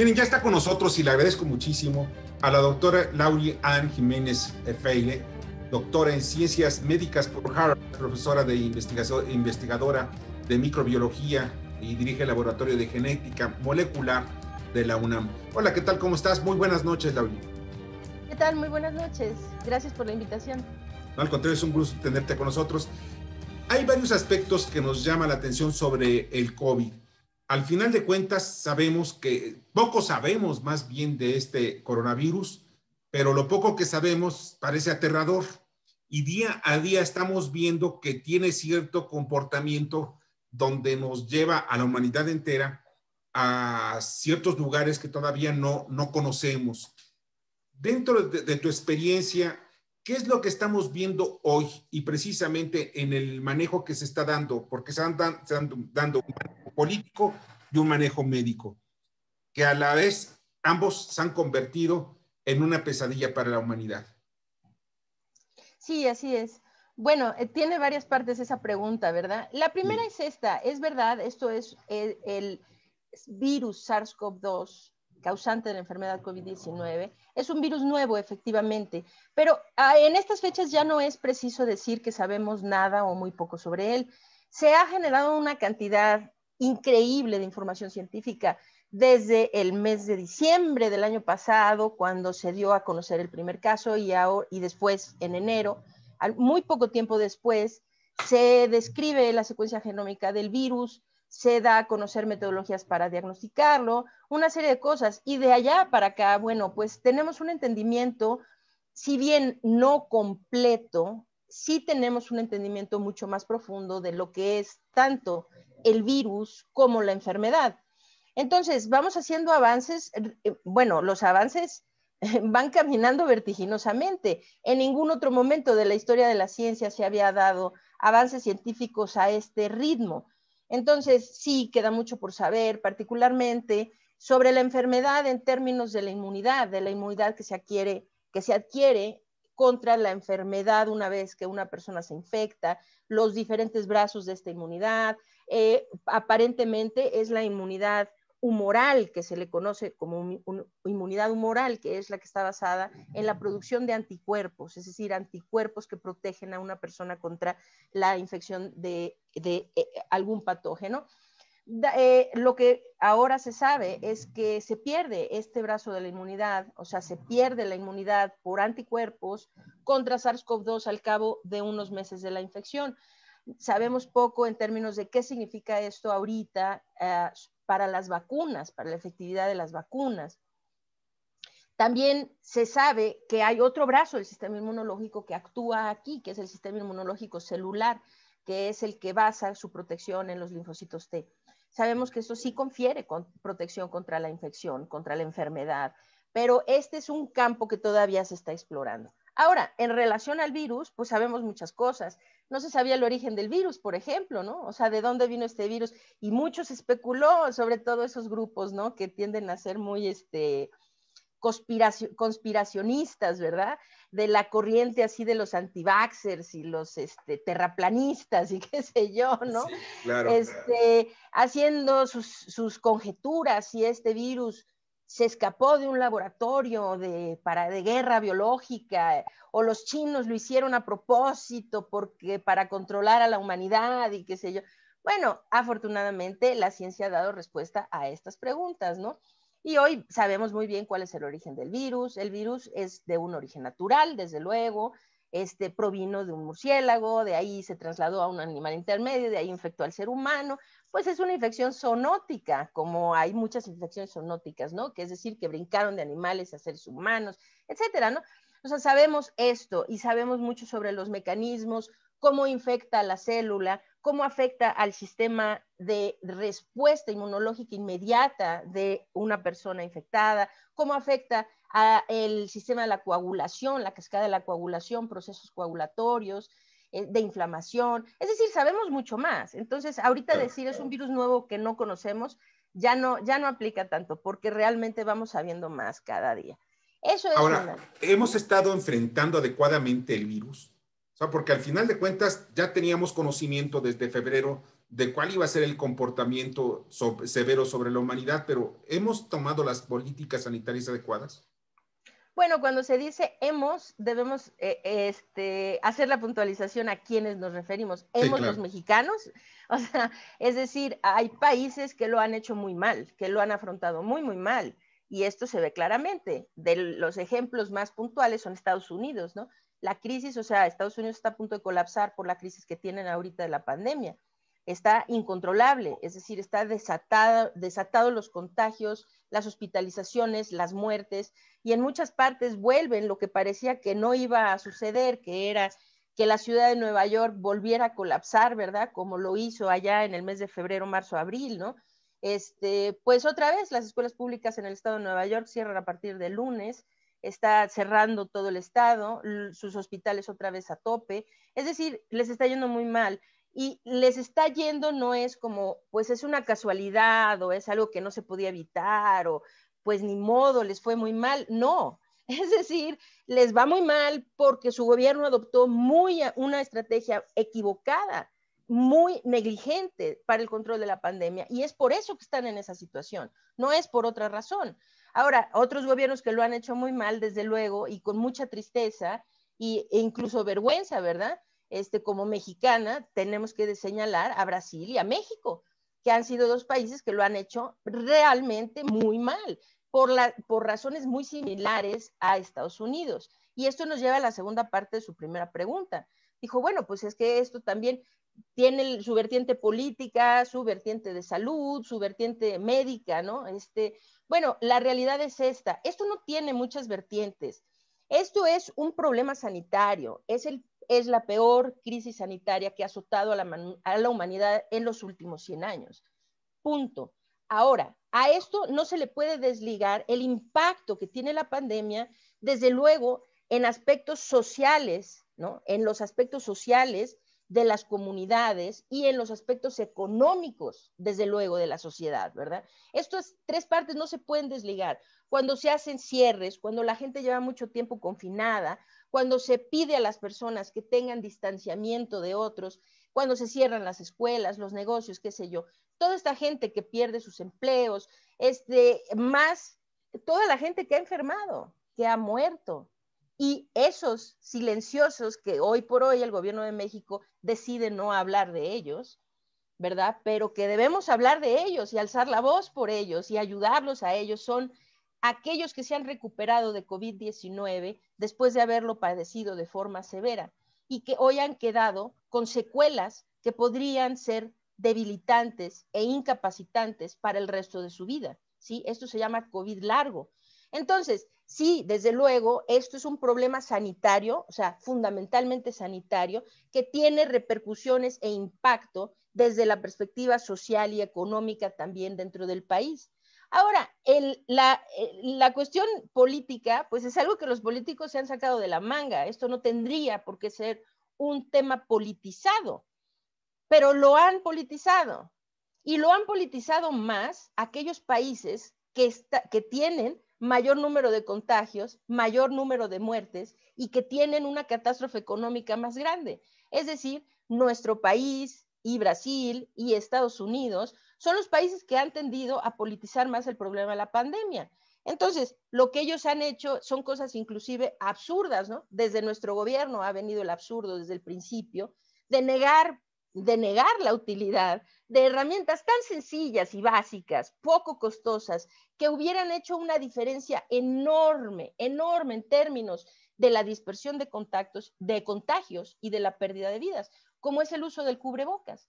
Miren, ya está con nosotros y le agradezco muchísimo a la doctora Laurie Ann Jiménez Feile, doctora en ciencias médicas por Harvard, profesora de investigación, investigadora de microbiología y dirige el laboratorio de genética molecular de la UNAM. Hola, ¿qué tal? ¿Cómo estás? Muy buenas noches, Laurie. ¿Qué tal? Muy buenas noches. Gracias por la invitación. No, al contrario, es un gusto tenerte con nosotros. Hay varios aspectos que nos llaman la atención sobre el COVID. Al final de cuentas, sabemos que, poco sabemos más bien de este coronavirus, pero lo poco que sabemos parece aterrador. Y día a día estamos viendo que tiene cierto comportamiento donde nos lleva a la humanidad entera a ciertos lugares que todavía no, no conocemos. Dentro de, tu experiencia, ¿Qué es lo que estamos viendo hoy y precisamente en el manejo que se está dando? Porque se están dando un manejo político y un manejo médico, que a la vez ambos se han convertido en una pesadilla para la humanidad. Sí, así es. Bueno, eh, tiene varias partes esa pregunta, ¿verdad? La primera es esta, es verdad, esto es el, el virus SARS-CoV-2 causante de la enfermedad COVID-19. Es un virus nuevo, efectivamente, pero ah, en estas fechas ya no es preciso decir que sabemos nada o muy poco sobre él. Se ha generado una cantidad increíble de información científica desde el mes de diciembre del año pasado, cuando se dio a conocer el primer caso, y, ahora, y después en enero, muy poco tiempo después, se describe la secuencia genómica del virus, se da a conocer metodologías para diagnosticarlo, una serie de cosas. Y de allá para acá, bueno, pues tenemos un entendimiento, si bien no completo, sí tenemos un entendimiento mucho más profundo de lo que es tanto el virus como la enfermedad. Entonces, vamos haciendo avances, eh, bueno, los avances van caminando vertiginosamente. En ningún otro momento de la historia de la ciencia se había dado avances científicos a este ritmo. Entonces, sí, queda mucho por saber, particularmente sobre la enfermedad en términos de la inmunidad, de la inmunidad que se adquiere, que se adquiere contra la enfermedad una vez que una persona se infecta, los diferentes brazos de esta inmunidad. Eh, aparentemente es la inmunidad humoral, que se le conoce como inmunidad humoral, que es la que está basada en la producción de anticuerpos, es decir, anticuerpos que protegen a una persona contra la infección de, eh, algún patógeno. Eh, lo que ahora se sabe es que se pierde este brazo de la inmunidad, o sea, se pierde la inmunidad por anticuerpos contra SARS-CoV-2 al cabo de unos meses de la infección. Sabemos poco en términos de qué significa esto ahorita, eh, para las vacunas, para la efectividad de las vacunas. También se sabe que hay otro brazo del sistema inmunológico que actúa aquí, que es el sistema inmunológico celular, que es el que basa su protección en los linfocitos T. Sabemos que esto sí confiere con protección contra la infección, contra la enfermedad, pero este es un campo que todavía se está explorando. Ahora, en relación al virus, pues sabemos muchas cosas no se sabía el origen del virus, por ejemplo, ¿no? O sea, de dónde vino este virus. Y muchos especuló, sobre todo esos grupos, ¿no? Que tienden a ser muy, este, conspiracionistas, ¿verdad? De la corriente así de los antivaxers y los este, terraplanistas y qué sé yo, ¿no? claro. Este, haciendo sus, sus conjeturas si este virus se escapó de un laboratorio de, para, de guerra biológica o los chinos lo hicieron a propósito porque para controlar a la humanidad y qué sé yo. Bueno, afortunadamente la ciencia ha dado respuesta a estas preguntas, ¿no? Y hoy sabemos muy bien cuál es el origen del virus. El virus es de un origen natural, desde luego. Este provino de un murciélago, de ahí se trasladó a un animal intermedio, de ahí infectó al ser humano, pues es una infección zoonótica, como hay muchas infecciones zoonóticas, ¿no? Que es decir, que brincaron de animales a seres humanos, etcétera, ¿no? O sea, sabemos esto y sabemos mucho sobre los mecanismos, cómo infecta a la célula, cómo afecta al sistema de respuesta inmunológica inmediata de una persona infectada, cómo afecta al sistema de la coagulación, la cascada de la coagulación, procesos coagulatorios, de inflamación. Es decir, sabemos mucho más. Entonces, ahorita decir es un virus nuevo que no conocemos, ya no, ya no aplica tanto, porque realmente vamos sabiendo más cada día. Eso es Ahora, hemos estado enfrentando adecuadamente el virus, o sea, porque al final de cuentas ya teníamos conocimiento desde febrero de cuál iba a ser el comportamiento severo sobre la humanidad, pero ¿hemos tomado las políticas sanitarias adecuadas? Bueno, cuando se dice hemos, debemos eh, este, hacer la puntualización a quienes nos referimos. ¿Hemos los mexicanos? O sea, es decir, hay países que lo han hecho muy mal, que lo han afrontado muy, muy mal. Y esto se ve claramente. De los ejemplos más puntuales son Estados Unidos, ¿no? La crisis, o sea, Estados Unidos está a punto de colapsar por la crisis que tienen ahorita de la pandemia está incontrolable, es decir, está desatado, desatado los contagios, las hospitalizaciones, las muertes, y en muchas partes vuelven lo que parecía que no iba a suceder, que era que la ciudad de Nueva York volviera a colapsar, ¿verdad? Como lo hizo allá en el mes de febrero, marzo, abril, ¿no? Este, pues otra vez las escuelas públicas en el estado de Nueva York cierran a partir del lunes, está cerrando todo el estado, sus hospitales otra vez a tope, es decir, les está yendo muy mal y les está yendo no es como, pues es una casualidad o es algo que no se podía evitar o pues ni modo, les fue muy mal. No, es decir, les va muy mal porque su gobierno adoptó muy una estrategia equivocada, muy negligente para el control de la pandemia y es por eso que están en esa situación, no es por otra razón. Ahora, otros gobiernos que lo han hecho muy mal, desde luego, y con mucha tristeza e incluso vergüenza, ¿verdad? Este, como mexicana, tenemos que señalar a Brasil y a México, que han sido dos países que lo han hecho realmente muy mal, por, por razones muy similares a Estados Unidos. Y esto nos lleva a la segunda parte de su primera pregunta. Dijo, bueno, pues es que esto también tiene su vertiente política, su vertiente de salud, su vertiente médica, ¿no? Este, bueno, la realidad es esta. Esto no tiene muchas vertientes. Esto es un problema sanitario, es el es la peor crisis sanitaria que ha azotado a la, humanidad en los últimos 100 años. Punto. Ahora, a esto no se le puede desligar el impacto que tiene la pandemia, desde luego, en aspectos sociales, ¿no? En los aspectos sociales de las comunidades y en los aspectos económicos, desde luego, de la sociedad, ¿verdad? Estas tres partes no se pueden desligar. Cuando se hacen cierres, cuando la gente lleva mucho tiempo confinada, cuando se pide a las personas que tengan distanciamiento de otros, cuando se cierran las escuelas, los negocios, qué sé yo, toda esta gente que pierde sus empleos, este, más toda la gente que ha enfermado, que ha muerto, y esos silenciosos que hoy por hoy el gobierno de México decide no hablar de ellos, ¿verdad? Pero que debemos hablar de ellos y alzar la voz por ellos y ayudarlos a ellos, son aquellos que se han recuperado de COVID-19 después de haberlo padecido de forma severa y que hoy han quedado con secuelas que podrían ser debilitantes e incapacitantes para el resto de su vida. ¿sí? Esto se llama COVID largo. Entonces, sí, desde luego, esto es un problema sanitario, o sea, fundamentalmente sanitario, que tiene repercusiones e impacto desde la perspectiva social y económica también dentro del país. Ahora, la, la, cuestión política, pues es algo que los políticos se han sacado de la manga. Esto no tendría por qué ser un tema politizado, pero lo han politizado. Y lo han politizado más aquellos países que tienen mayor número de contagios, mayor número de muertes y que tienen una catástrofe económica más grande. Es decir, nuestro país y Brasil y Estados Unidos son los países que han tendido a politizar más el problema de la pandemia. Entonces, lo que ellos han hecho son cosas inclusive absurdas, ¿no? Desde nuestro gobierno ha venido el absurdo desde el principio de negar, de negar la utilidad de herramientas tan sencillas y básicas, poco costosas, que hubieran hecho una diferencia enorme, enorme en términos de la dispersión de contactos, de contagios y de la pérdida de vidas, como es el uso del cubrebocas.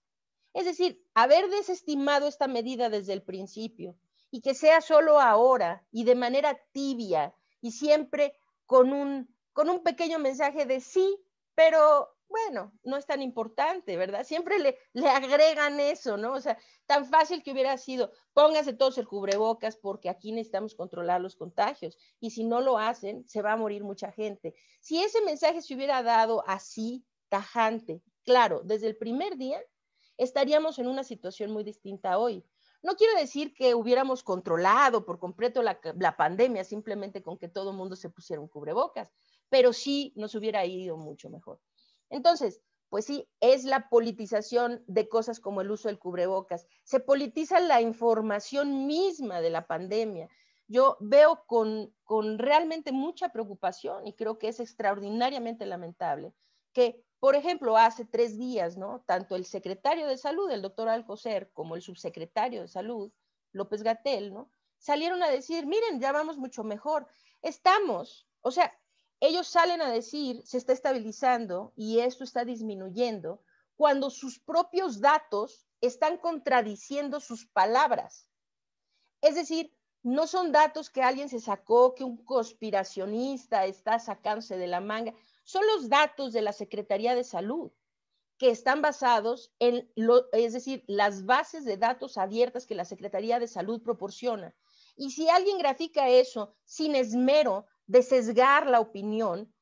Es decir, haber desestimado esta medida desde el principio y que sea solo ahora y de manera tibia y siempre con un, con un pequeño mensaje de sí, pero bueno, no es tan importante, ¿verdad? Siempre le, le agregan eso, ¿no? O sea, tan fácil que hubiera sido, póngase todos el cubrebocas porque aquí necesitamos controlar los contagios y si no lo hacen, se va a morir mucha gente. Si ese mensaje se hubiera dado así, tajante, claro, desde el primer día, estaríamos en una situación muy distinta hoy. No quiero decir que hubiéramos controlado por completo la, pandemia simplemente con que todo el mundo se pusiera un cubrebocas, pero sí nos hubiera ido mucho mejor. Entonces, pues sí, es la politización de cosas como el uso del cubrebocas. Se politiza la información misma de la pandemia. Yo veo con, con realmente mucha preocupación y creo que es extraordinariamente lamentable que, por ejemplo, hace tres días, ¿no? Tanto el secretario de salud, el doctor Alcocer, como el subsecretario de salud, López Gatel, ¿no? Salieron a decir, miren, ya vamos mucho mejor. Estamos, o sea, ellos salen a decir, se está estabilizando y esto está disminuyendo, cuando sus propios datos están contradiciendo sus palabras. Es decir, no son datos que alguien se sacó, que un conspiracionista está sacándose de la manga, son los datos de la Secretaría de Salud que están basados en, lo, es decir, las bases de datos abiertas que la Secretaría de Salud proporciona. Y si alguien grafica eso sin esmero de sesgar la opinión,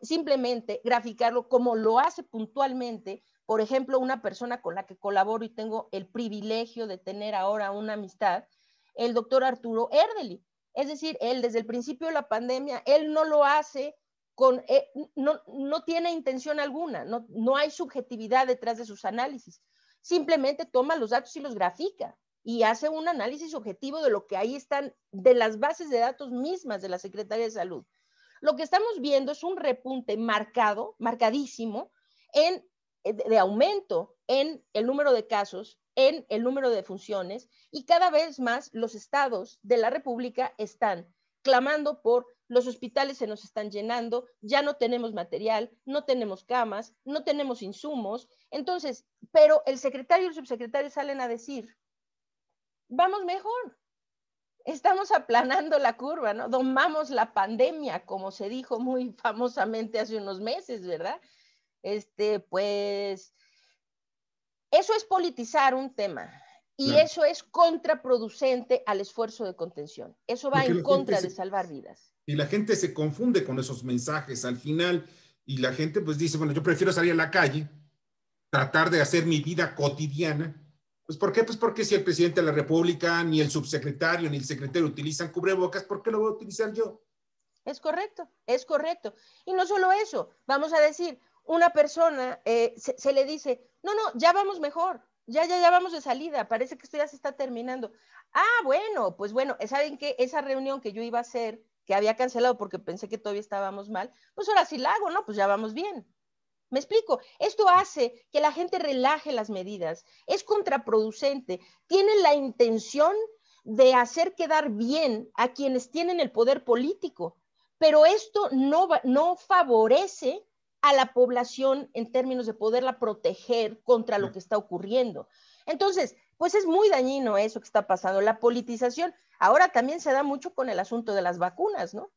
simplemente graficarlo como lo hace puntualmente, por ejemplo, una persona con la que colaboro y tengo el privilegio de tener ahora una amistad, el doctor Arturo Erdeli. Es decir, él desde el principio de la pandemia, él no lo hace eh, no, no, tiene intención alguna, no, no hay subjetividad detrás de sus análisis. Simplemente toma los datos y los grafica y hace un análisis objetivo de lo que ahí están, de las bases de datos mismas de la Secretaría de Salud. Lo que estamos viendo es un repunte marcado, marcadísimo, en, eh, de aumento en el número de casos, en el número de funciones, y cada vez más los estados de la República están clamando por los hospitales se nos están llenando, ya no tenemos material, no tenemos camas, no tenemos insumos. Entonces, pero el secretario y el subsecretario salen a decir, vamos mejor. Estamos aplanando la curva, ¿no? Domamos la pandemia, como se dijo muy famosamente hace unos meses, ¿verdad? Este, pues, eso es politizar un tema y eso es contraproducente al esfuerzo de contención. Eso va en contra de salvar vidas. Y la gente se confunde con esos mensajes al final y la gente pues dice, bueno, yo prefiero salir a la calle, tratar de hacer mi vida cotidiana pues ¿por qué? Pues porque si el presidente de la República, ni el subsecretario, ni el secretario utilizan cubrebocas, ¿por qué lo voy a utilizar yo? Es correcto, es correcto. Y no solo eso, vamos a decir, una persona eh, se, le dice, no, no, ya vamos mejor, ya, ya, ya vamos de salida, parece que esto ya se está terminando. Ah, bueno, pues bueno, ¿saben qué? Esa reunión que yo iba a hacer, que había cancelado porque pensé que todavía estábamos mal, pues ahora sí la hago, ¿no? Pues ya vamos bien. Me explico, esto hace que la gente relaje las medidas, es contraproducente, tiene la intención de hacer quedar bien a quienes tienen el poder político, pero esto no, no favorece a la población en términos de poderla proteger contra lo que está ocurriendo. Entonces, pues es muy dañino eso que está pasando, la politización. Ahora también se da mucho con el asunto de las vacunas, ¿no?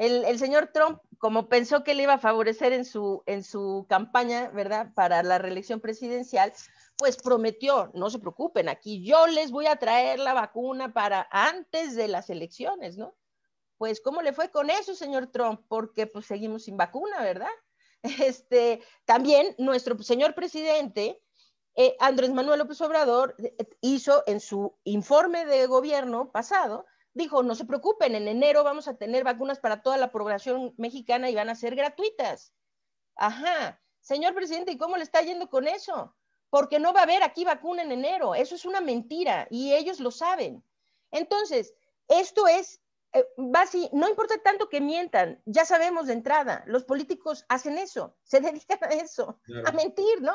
el, señor Trump, como pensó que le iba a favorecer en su, en su campaña, ¿verdad?, para la reelección presidencial, pues prometió, no se preocupen, aquí yo les voy a traer la vacuna para antes de las elecciones, ¿no? Pues, ¿cómo le fue con eso, señor Trump? Porque pues seguimos sin vacuna, ¿verdad? Este, también nuestro señor presidente, eh, Andrés Manuel López Obrador, eh, hizo en su informe de gobierno pasado, dijo, no se preocupen, en enero vamos a tener vacunas para toda la población mexicana y van a ser gratuitas. Ajá, señor presidente, ¿y cómo le está yendo con eso? Porque no va a haber aquí vacuna en enero. Eso es una mentira y ellos lo saben. Entonces, esto es, eh, no importa tanto que mientan, ya sabemos de entrada, los políticos hacen eso, se dedican a eso, a mentir, ¿no?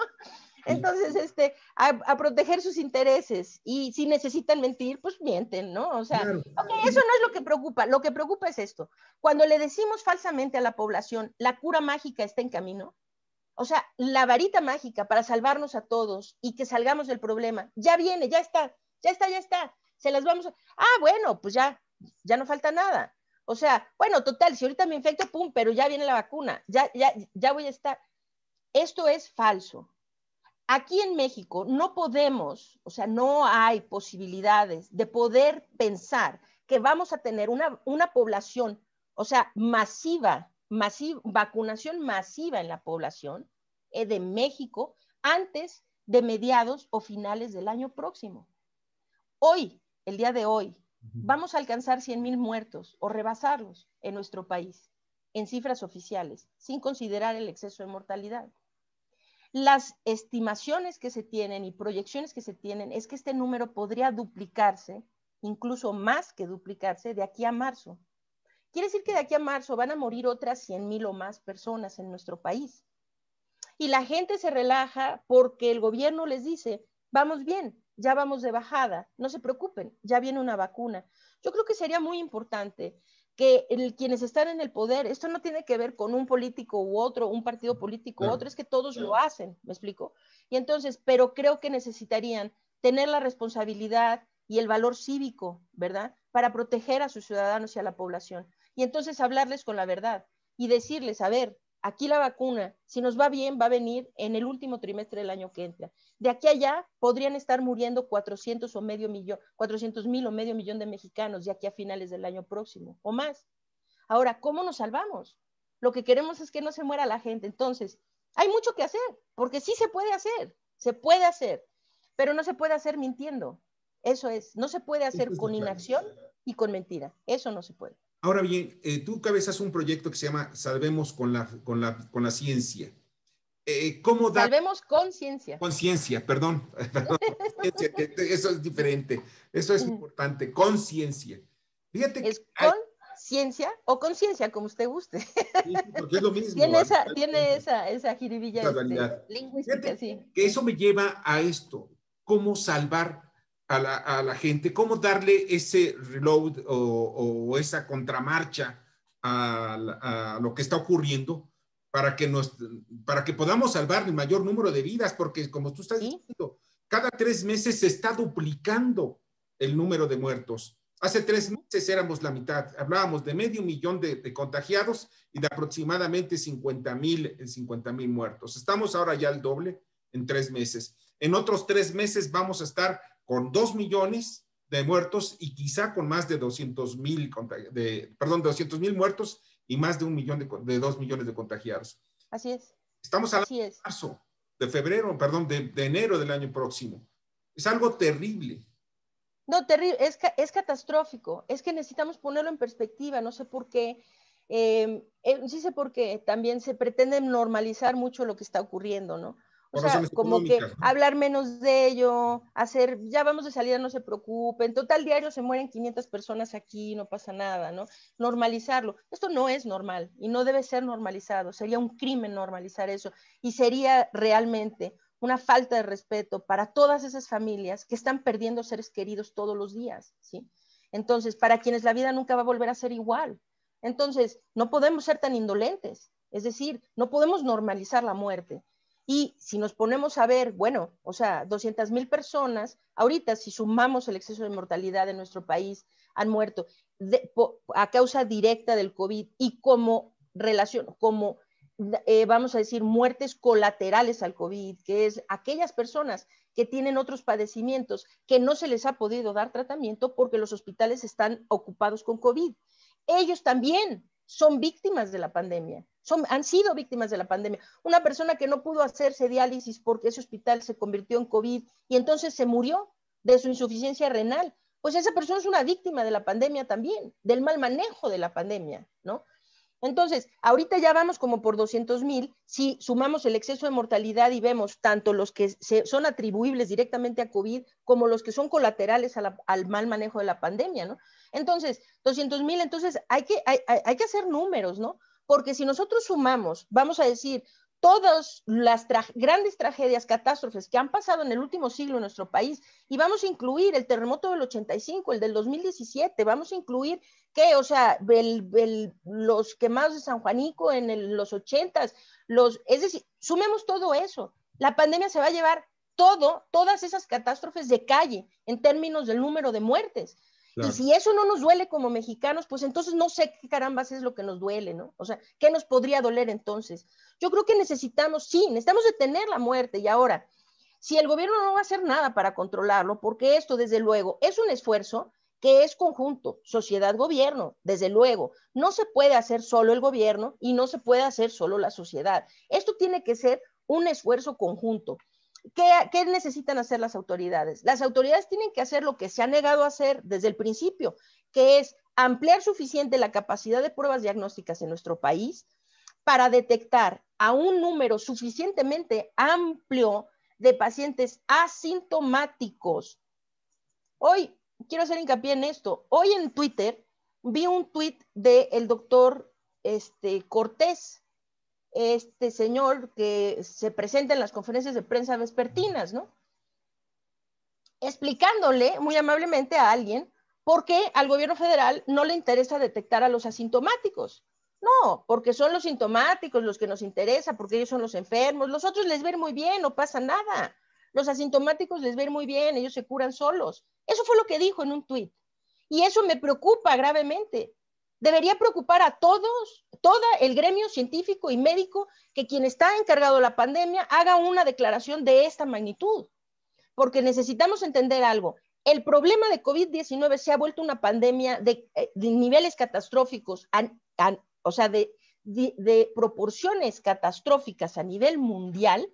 Entonces, este, a, proteger sus intereses. Y si necesitan mentir, pues mienten, ¿no? O sea, eso no es lo que preocupa. Lo que preocupa es esto. Cuando le decimos falsamente a la población, la cura mágica está en camino, o sea, la varita mágica para salvarnos a todos y que salgamos del problema, ya viene, ya está, ya está, ya está. Se las vamos a... Ah, bueno, pues ya, ya no falta nada. O sea, bueno, total, si ahorita me infecto, pum, pero ya viene la vacuna, ya, ya, ya voy a estar. Esto es falso. Aquí en México no podemos, o sea, no hay posibilidades de poder pensar que vamos a tener una, población, o sea, masiva, masiva, vacunación masiva en la población eh, de México antes de mediados o finales del año próximo. Hoy, el día de hoy, vamos a alcanzar 100 mil muertos o rebasarlos en nuestro país, en cifras oficiales, sin considerar el exceso de mortalidad. Las estimaciones que se tienen y proyecciones que se tienen es que este número podría duplicarse, incluso más que duplicarse, de aquí a marzo. Quiere decir que de aquí a marzo van a morir otras 100 mil o más personas en nuestro país. Y la gente se relaja porque el gobierno les dice, vamos bien, ya vamos de bajada, no se preocupen, ya viene una vacuna. Yo creo que sería muy importante que quienes están en el poder, esto no tiene que ver con un político u otro, un partido político u otro, es que todos lo hacen, ¿me explico? Y entonces, pero creo que necesitarían tener la responsabilidad y el valor cívico, ¿verdad? Para proteger a sus ciudadanos y a la población. Y entonces hablarles con la verdad y decirles, a ver, aquí la vacuna, si nos va bien, va a venir en el último trimestre del año que entra. De aquí a allá podrían estar muriendo 400 o medio millón, 400 mil o medio millón de mexicanos de aquí a finales del año próximo o más. Ahora, ¿cómo nos salvamos? Lo que queremos es que no se muera la gente. Entonces, hay mucho que hacer, porque sí se puede hacer, se puede hacer, pero no se puede hacer mintiendo. Eso es, no se puede hacer con inacción y con mentira. Eso no se puede. Ahora bien, eh, tú cabezas un proyecto que se llama Salvemos con la, con la, con la ciencia. Eh, ¿cómo. Salvemos conciencia. Conciencia, perdón. eso es diferente. Eso es importante. Conciencia. Fíjate que. ¿Es conciencia o conciencia, como usted guste? porque es lo mismo. tiene esa, tiene esa, esa jiribilla este, lingüística, sí. Que eso me lleva a esto. ¿Cómo salvar a la, gente, cómo darle ese reload o, esa contramarcha a, lo que está ocurriendo para que, nos, para que podamos salvar el mayor número de vidas, porque como tú estás diciendo, cada tres meses se está duplicando el número de muertos. Hace tres meses éramos la mitad, hablábamos de medio millón de, contagiados y de aproximadamente 50 mil 50 muertos. Estamos ahora ya al doble en tres meses. En otros tres meses vamos a estar con 2 millones de muertos y quizá con más de 200 mil, de, perdón, 200 mil muertos y más de un millón de, de 2 millones de contagiados. Así es. Estamos a marzo, de febrero, perdón, de, enero del año próximo. Es algo terrible. No, terrible, es, es catastrófico. Es que necesitamos ponerlo en perspectiva. No sé por qué. Eh, eh, sí sé por qué. También se pretende normalizar mucho lo que está ocurriendo, ¿no? O sea, como que hablar menos de ello, hacer, ya vamos de salida, no se preocupen, total diario se mueren 500 personas aquí, no pasa nada, ¿no? Normalizarlo. Esto no es normal y no debe ser normalizado, sería un crimen normalizar eso y sería realmente una falta de respeto para todas esas familias que están perdiendo seres queridos todos los días, ¿sí? Entonces, para quienes la vida nunca va a volver a ser igual. Entonces, no podemos ser tan indolentes, es decir, no podemos normalizar la muerte. Y si nos ponemos a ver, bueno, o sea, 200 mil personas, ahorita si sumamos el exceso de mortalidad en nuestro país, han muerto a causa directa del COVID y como relación, como eh, vamos a decir, muertes colaterales al COVID, que es aquellas personas que tienen otros padecimientos que no se les ha podido dar tratamiento porque los hospitales están ocupados con COVID. Ellos también son víctimas de la pandemia han sido víctimas de la pandemia. Una persona que no pudo hacerse diálisis porque ese hospital se convirtió en COVID y entonces se murió de su insuficiencia renal, pues esa persona es una víctima de la pandemia también, del mal manejo de la pandemia, ¿no? Entonces, ahorita ya vamos como por 200 mil, si sumamos el exceso de mortalidad y vemos tanto los que son atribuibles directamente a COVID como los que son colaterales al mal manejo de la pandemia, ¿no? Entonces, 200 mil, entonces hay que, hay que hacer números, ¿no? Porque si nosotros sumamos, vamos a decir, todas las grandes tragedias, catástrofes que han pasado en el último siglo en nuestro país, y vamos a incluir el terremoto del 85, el del 2017, vamos a incluir que, o sea, los quemados de San Juanico en los 80, los, es decir, sumemos todo eso. La pandemia se va a llevar todo, todas esas catástrofes de calle en términos del número de muertes. Y si eso no nos duele como mexicanos, pues entonces no sé qué carambas es lo que nos duele, ¿no? O sea, ¿qué nos podría doler entonces? Yo creo que necesitamos, sí, necesitamos detener la muerte y ahora, si el gobierno no va a hacer nada para controlarlo, porque esto desde luego es un esfuerzo que es conjunto, sociedad-gobierno, desde luego. No se puede hacer solo el gobierno y no se puede hacer solo la sociedad. Esto tiene que ser un esfuerzo conjunto. ¿Qué, necesitan hacer las autoridades? Las autoridades tienen que hacer lo que se ha negado a hacer desde el principio, que es ampliar suficiente la capacidad de pruebas diagnósticas en nuestro país para detectar a un número suficientemente amplio de pacientes asintomáticos. Hoy, quiero hacer hincapié en esto, hoy en Twitter vi un tweet del doctor este, Cortés, este señor que se presenta en las conferencias de prensa vespertinas, ¿no? Explicándole muy amablemente a alguien por qué al gobierno federal no le interesa detectar a los asintomáticos. No, porque son los sintomáticos los que nos interesa, porque ellos son los enfermos. Los otros les ven muy bien, no pasa nada. Los asintomáticos les ven muy bien, ellos se curan solos. Eso fue lo que dijo en un tuit. Y eso me preocupa gravemente. Debería preocupar a todos, todo el gremio científico y médico, que quien está encargado de la pandemia haga una declaración de esta magnitud. Porque necesitamos entender algo. El problema de COVID-19 se ha vuelto una pandemia de, eh, niveles catastróficos, o sea, de, de proporciones catastróficas a nivel mundial,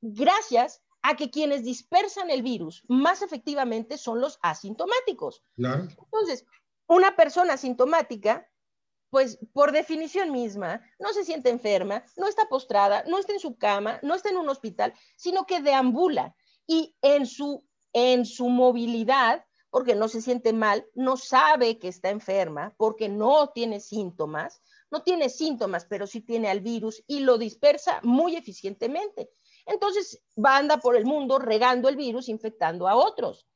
gracias a que quienes dispersan el virus más efectivamente son los asintomáticos. Entonces, una persona asintomática, pues por definición misma, no se siente enferma, no está postrada, no está en su cama, no está en un hospital, sino que deambula y en su, en su movilidad, porque no se siente mal, no sabe que está enferma, porque no tiene síntomas, no tiene síntomas, pero sí tiene al virus y lo dispersa muy eficientemente. Entonces va anda por el mundo regando el virus, infectando a otros.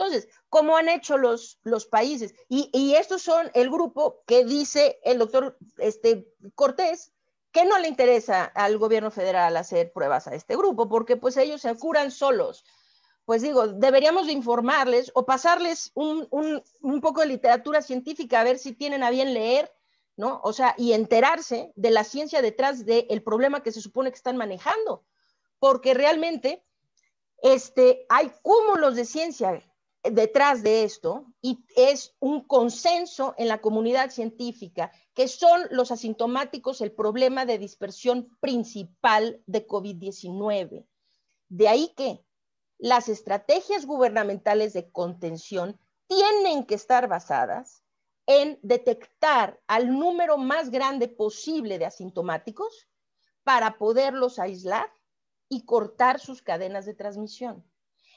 Entonces, ¿cómo han hecho los, países? Y, estos son el grupo que dice el doctor este, Cortés que no le interesa al gobierno federal hacer pruebas a este grupo, porque pues ellos se curan solos. Pues digo, deberíamos informarles o pasarles un, un poco de literatura científica a ver si tienen a bien leer ¿no? O sea, y enterarse de la ciencia detrás del problema que se supone que están manejando porque realmente este, hay cúmulos de ciencia detrás de esto y es un consenso en la comunidad científica que son los asintomáticos el problema de dispersión principal de COVID-19. De ahí que las estrategias gubernamentales de contención tienen que estar basadas en detectar al número más grande posible de asintomáticos para poderlos aislar y cortar sus cadenas de transmisión.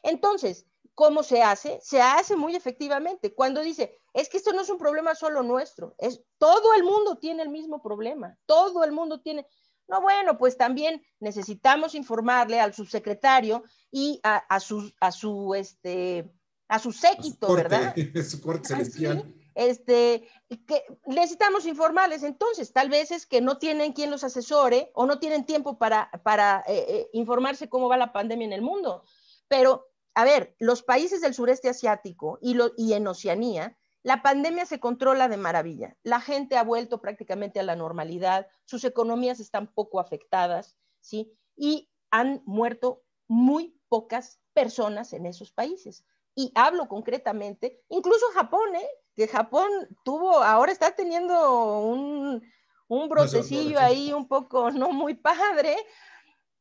Entonces, ¿cómo se hace? Se hace muy efectivamente. Cuando dice, es que esto no es un problema solo nuestro, es todo el mundo tiene el mismo problema, todo el mundo tiene... No, bueno, pues también necesitamos informarle al subsecretario y a, su, a su, este, a su séquito, ¿verdad? su corte celestial este, que necesitamos informarles. Entonces, tal vez es que no tienen quien los asesore o no tienen tiempo para, para eh, eh, informarse cómo va la pandemia en el mundo. Pero, a ver, los países del sureste asiático y, lo, y en Oceanía, la pandemia se controla de maravilla. La gente ha vuelto prácticamente a la normalidad, sus economías están poco afectadas, ¿sí? Y han muerto muy pocas personas en esos países. Y hablo concretamente, incluso Japón, ¿eh? que Japón tuvo, ahora está teniendo un, un brotecillo ahí un poco no muy padre.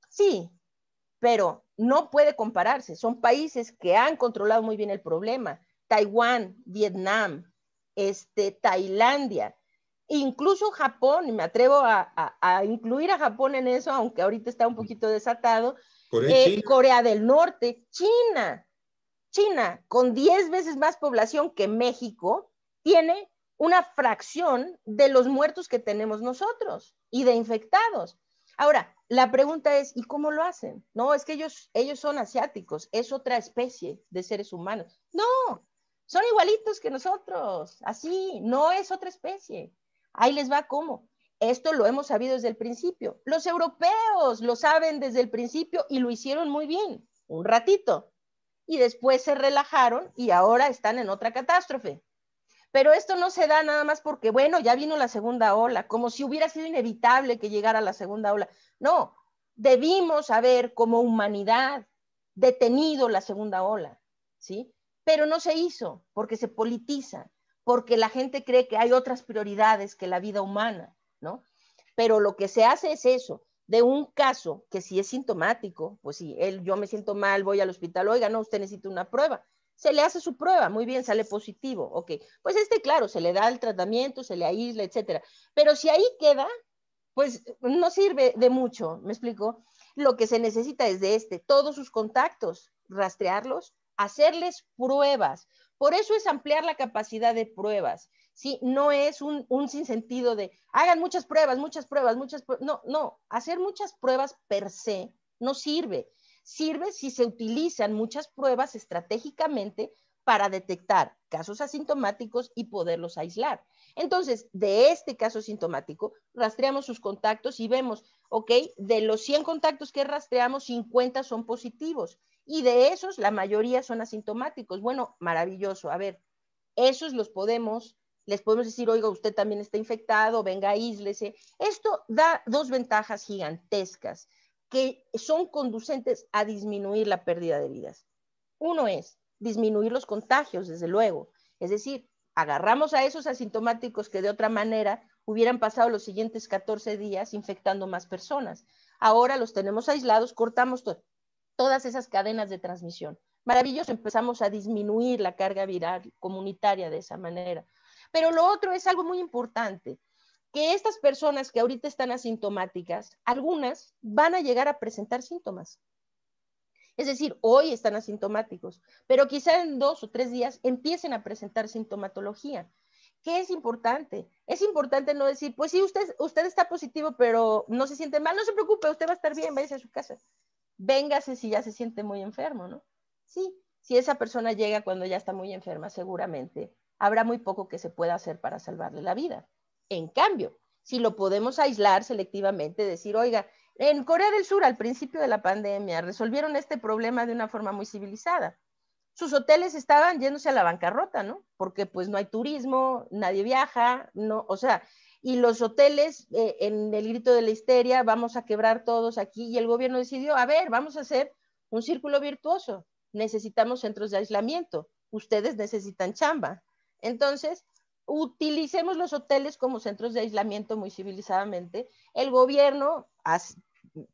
Sí, pero no puede compararse. Son países que han controlado muy bien el problema. Taiwán, Vietnam, este, Tailandia, incluso Japón, y me atrevo a, a, incluir a Japón en eso, aunque ahorita está un poquito desatado, Corea, eh, Corea del Norte, China, China, con 10 veces más población que México, tiene una fracción de los muertos que tenemos nosotros y de infectados. Ahora, la pregunta es, ¿y cómo lo hacen? No, es que ellos, ellos son asiáticos, es otra especie de seres humanos. No, son igualitos que nosotros, así, no es otra especie. Ahí les va cómo. Esto lo hemos sabido desde el principio. Los europeos lo saben desde el principio y lo hicieron muy bien, un ratito y después se relajaron y ahora están en otra catástrofe. Pero esto no se da nada más porque, bueno, ya vino la segunda ola, como si hubiera sido inevitable que llegara la segunda ola. No, debimos haber como humanidad detenido la segunda ola, ¿sí? Pero no se hizo porque se politiza, porque la gente cree que hay otras prioridades que la vida humana, ¿no? Pero lo que se hace es eso, de un caso que si es sintomático, pues si él, yo me siento mal, voy al hospital, oiga, no, usted necesita una prueba. Se le hace su prueba, muy bien, sale positivo, ok. Pues este, claro, se le da el tratamiento, se le aísla, etcétera. Pero si ahí queda, pues no sirve de mucho, ¿me explico? Lo que se necesita es de este, todos sus contactos, rastrearlos, hacerles pruebas. Por eso es ampliar la capacidad de pruebas. ¿sí? No es un, un sinsentido de hagan muchas pruebas, muchas pruebas, muchas pruebas. No, no, hacer muchas pruebas per se no sirve. Sirve si se utilizan muchas pruebas estratégicamente para detectar casos asintomáticos y poderlos aislar. Entonces, de este caso sintomático, rastreamos sus contactos y vemos, ok, de los 100 contactos que rastreamos, 50 son positivos y de esos la mayoría son asintomáticos. Bueno, maravilloso. A ver, esos los podemos, les podemos decir, oiga, usted también está infectado, venga, aíslese. Esto da dos ventajas gigantescas que son conducentes a disminuir la pérdida de vidas. Uno es disminuir los contagios, desde luego. Es decir, agarramos a esos asintomáticos que de otra manera hubieran pasado los siguientes 14 días infectando más personas. Ahora los tenemos aislados, cortamos todas esas cadenas de transmisión. Maravilloso, empezamos a disminuir la carga viral comunitaria de esa manera. Pero lo otro es algo muy importante, que estas personas que ahorita están asintomáticas, algunas van a llegar a presentar síntomas. Es decir, hoy están asintomáticos, pero quizá en dos o tres días empiecen a presentar sintomatología. ¿Qué es importante? Es importante no decir, pues sí, usted, usted está positivo, pero no se siente mal, no se preocupe, usted va a estar bien, váyase a su casa. Véngase si ya se siente muy enfermo, ¿no? Sí, si esa persona llega cuando ya está muy enferma, seguramente habrá muy poco que se pueda hacer para salvarle la vida. En cambio, si lo podemos aislar selectivamente, decir, oiga, en Corea del Sur, al principio de la pandemia, resolvieron este problema de una forma muy civilizada. Sus hoteles estaban yéndose a la bancarrota, ¿no? Porque pues no hay turismo, nadie viaja, no, o sea, y los hoteles eh, en el grito de la histeria, vamos a quebrar todos aquí, y el gobierno decidió, a ver, vamos a hacer un círculo virtuoso, necesitamos centros de aislamiento, ustedes necesitan chamba. Entonces, utilicemos los hoteles como centros de aislamiento muy civilizadamente. El gobierno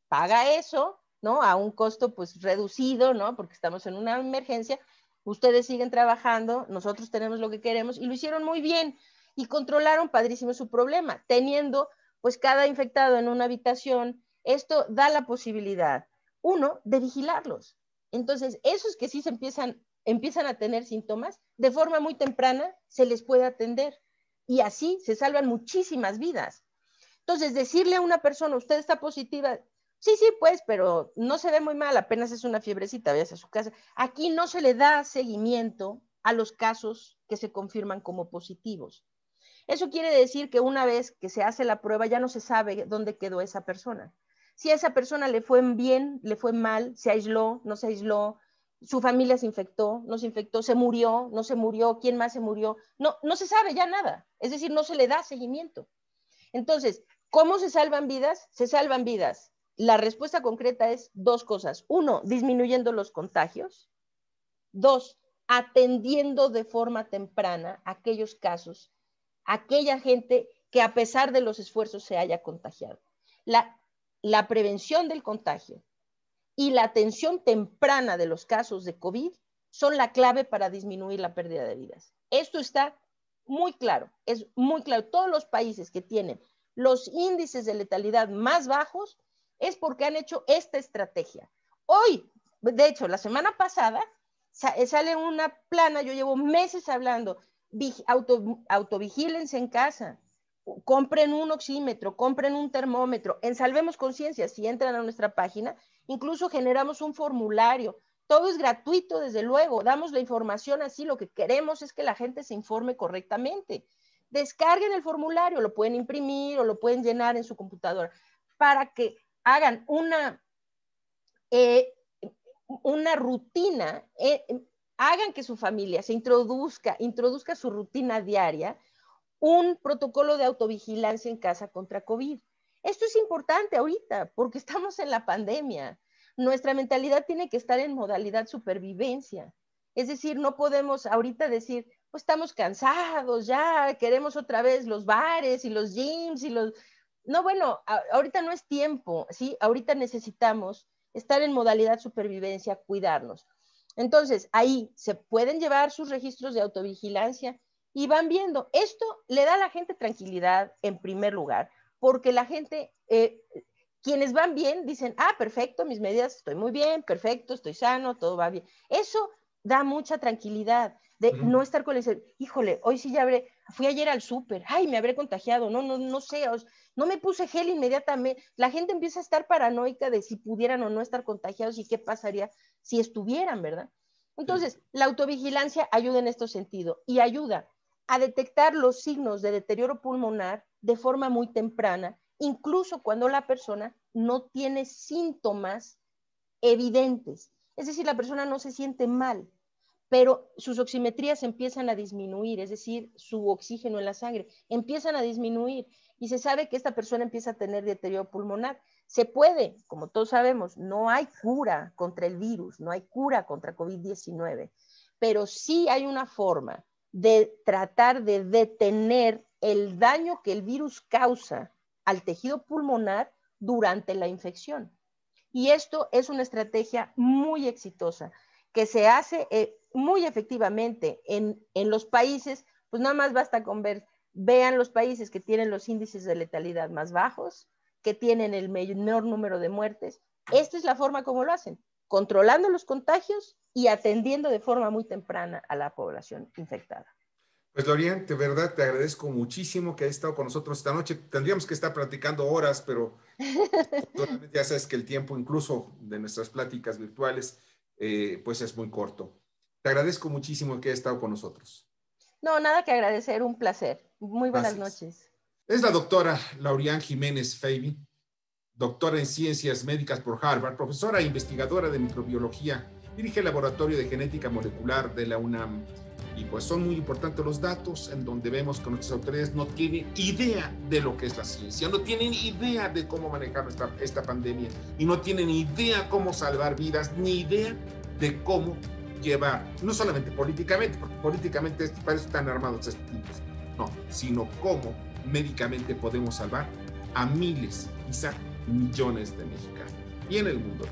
paga eso, ¿no? A un costo pues reducido, ¿no? Porque estamos en una emergencia. Ustedes siguen trabajando, nosotros tenemos lo que queremos y lo hicieron muy bien y controlaron padrísimo su problema, teniendo pues cada infectado en una habitación. Esto da la posibilidad, uno, de vigilarlos. Entonces, esos que sí se empiezan empiezan a tener síntomas, de forma muy temprana se les puede atender y así se salvan muchísimas vidas. Entonces, decirle a una persona, usted está positiva, sí, sí, pues, pero no se ve muy mal, apenas es una fiebrecita, váyase a su casa. Aquí no se le da seguimiento a los casos que se confirman como positivos. Eso quiere decir que una vez que se hace la prueba ya no se sabe dónde quedó esa persona. Si a esa persona le fue bien, le fue mal, se aisló, no se aisló, su familia se infectó, no se infectó, se murió, no se murió, quién más se murió, no, no se sabe ya nada, es decir, no se le da seguimiento. Entonces, ¿cómo se salvan vidas? Se salvan vidas. La respuesta concreta es dos cosas. Uno, disminuyendo los contagios. Dos, atendiendo de forma temprana aquellos casos, aquella gente que a pesar de los esfuerzos se haya contagiado. La, la prevención del contagio y la atención temprana de los casos de COVID son la clave para disminuir la pérdida de vidas. Esto está muy claro, es muy claro. Todos los países que tienen los índices de letalidad más bajos es porque han hecho esta estrategia. Hoy, de hecho, la semana pasada sale una plana, yo llevo meses hablando, auto, autovigílense en casa, compren un oxímetro, compren un termómetro, en Salvemos Conciencia, si entran a nuestra página, incluso generamos un formulario. Todo es gratuito, desde luego, damos la información así, lo que queremos es que la gente se informe correctamente. Descarguen el formulario, lo pueden imprimir o lo pueden llenar en su computadora para que hagan una, eh, una rutina, eh, hagan que su familia se introduzca, introduzca su rutina diaria un protocolo de autovigilancia en casa contra COVID. Esto es importante ahorita porque estamos en la pandemia. Nuestra mentalidad tiene que estar en modalidad supervivencia. Es decir, no podemos ahorita decir, pues estamos cansados ya, queremos otra vez los bares y los gyms y los... No, bueno, ahorita no es tiempo, ¿sí? Ahorita necesitamos estar en modalidad supervivencia, cuidarnos. Entonces, ahí se pueden llevar sus registros de autovigilancia y van viendo. Esto le da a la gente tranquilidad en primer lugar, porque la gente, eh, quienes van bien, dicen, ah, perfecto, mis medidas, estoy muy bien, perfecto, estoy sano, todo va bien. Eso da mucha tranquilidad de no estar con el, híjole, hoy sí ya habré, fui ayer al súper, ay, me habré contagiado, no, no, no sé, no me puse gel inmediatamente. La gente empieza a estar paranoica de si pudieran o no estar contagiados y qué pasaría si estuvieran, ¿verdad? Entonces, la autovigilancia ayuda en este sentido y ayuda a detectar los signos de deterioro pulmonar de forma muy temprana, incluso cuando la persona no tiene síntomas evidentes. Es decir, la persona no se siente mal, pero sus oximetrías empiezan a disminuir, es decir, su oxígeno en la sangre empiezan a disminuir y se sabe que esta persona empieza a tener deterioro pulmonar. Se puede, como todos sabemos, no hay cura contra el virus, no hay cura contra COVID-19, pero sí hay una forma de tratar de detener el daño que el virus causa al tejido pulmonar durante la infección. Y esto es una estrategia muy exitosa que se hace eh, muy efectivamente en, los países, pues nada más basta con ver, vean los países que tienen los índices de letalidad más bajos, que tienen el menor número de muertes. Esta es la forma como lo hacen, controlando los contagios y atendiendo de forma muy temprana a la población infectada. Pues Lorian, de verdad te agradezco muchísimo que hayas estado con nosotros esta noche. Tendríamos que estar platicando horas, pero ya sabes que el tiempo incluso de nuestras pláticas virtuales eh, pues es muy corto. Te agradezco muchísimo que hayas estado con nosotros. No, nada que agradecer, un placer. Muy buenas noches. Es la doctora Laurian Jiménez Feibi, doctora en ciencias médicas por Harvard, profesora e investigadora de microbiología, dirige el laboratorio de genética molecular de la UNAM y pues son muy importantes los datos en donde vemos que nuestras autoridades no tienen idea de lo que es la ciencia, no tienen idea de cómo manejar esta, esta pandemia y no tienen idea cómo salvar vidas, ni idea de cómo llevar, no solamente políticamente, porque políticamente para eso están armados estos tipos, no, sino cómo médicamente podemos salvar a miles, quizá millones de mexicanos y en el mundo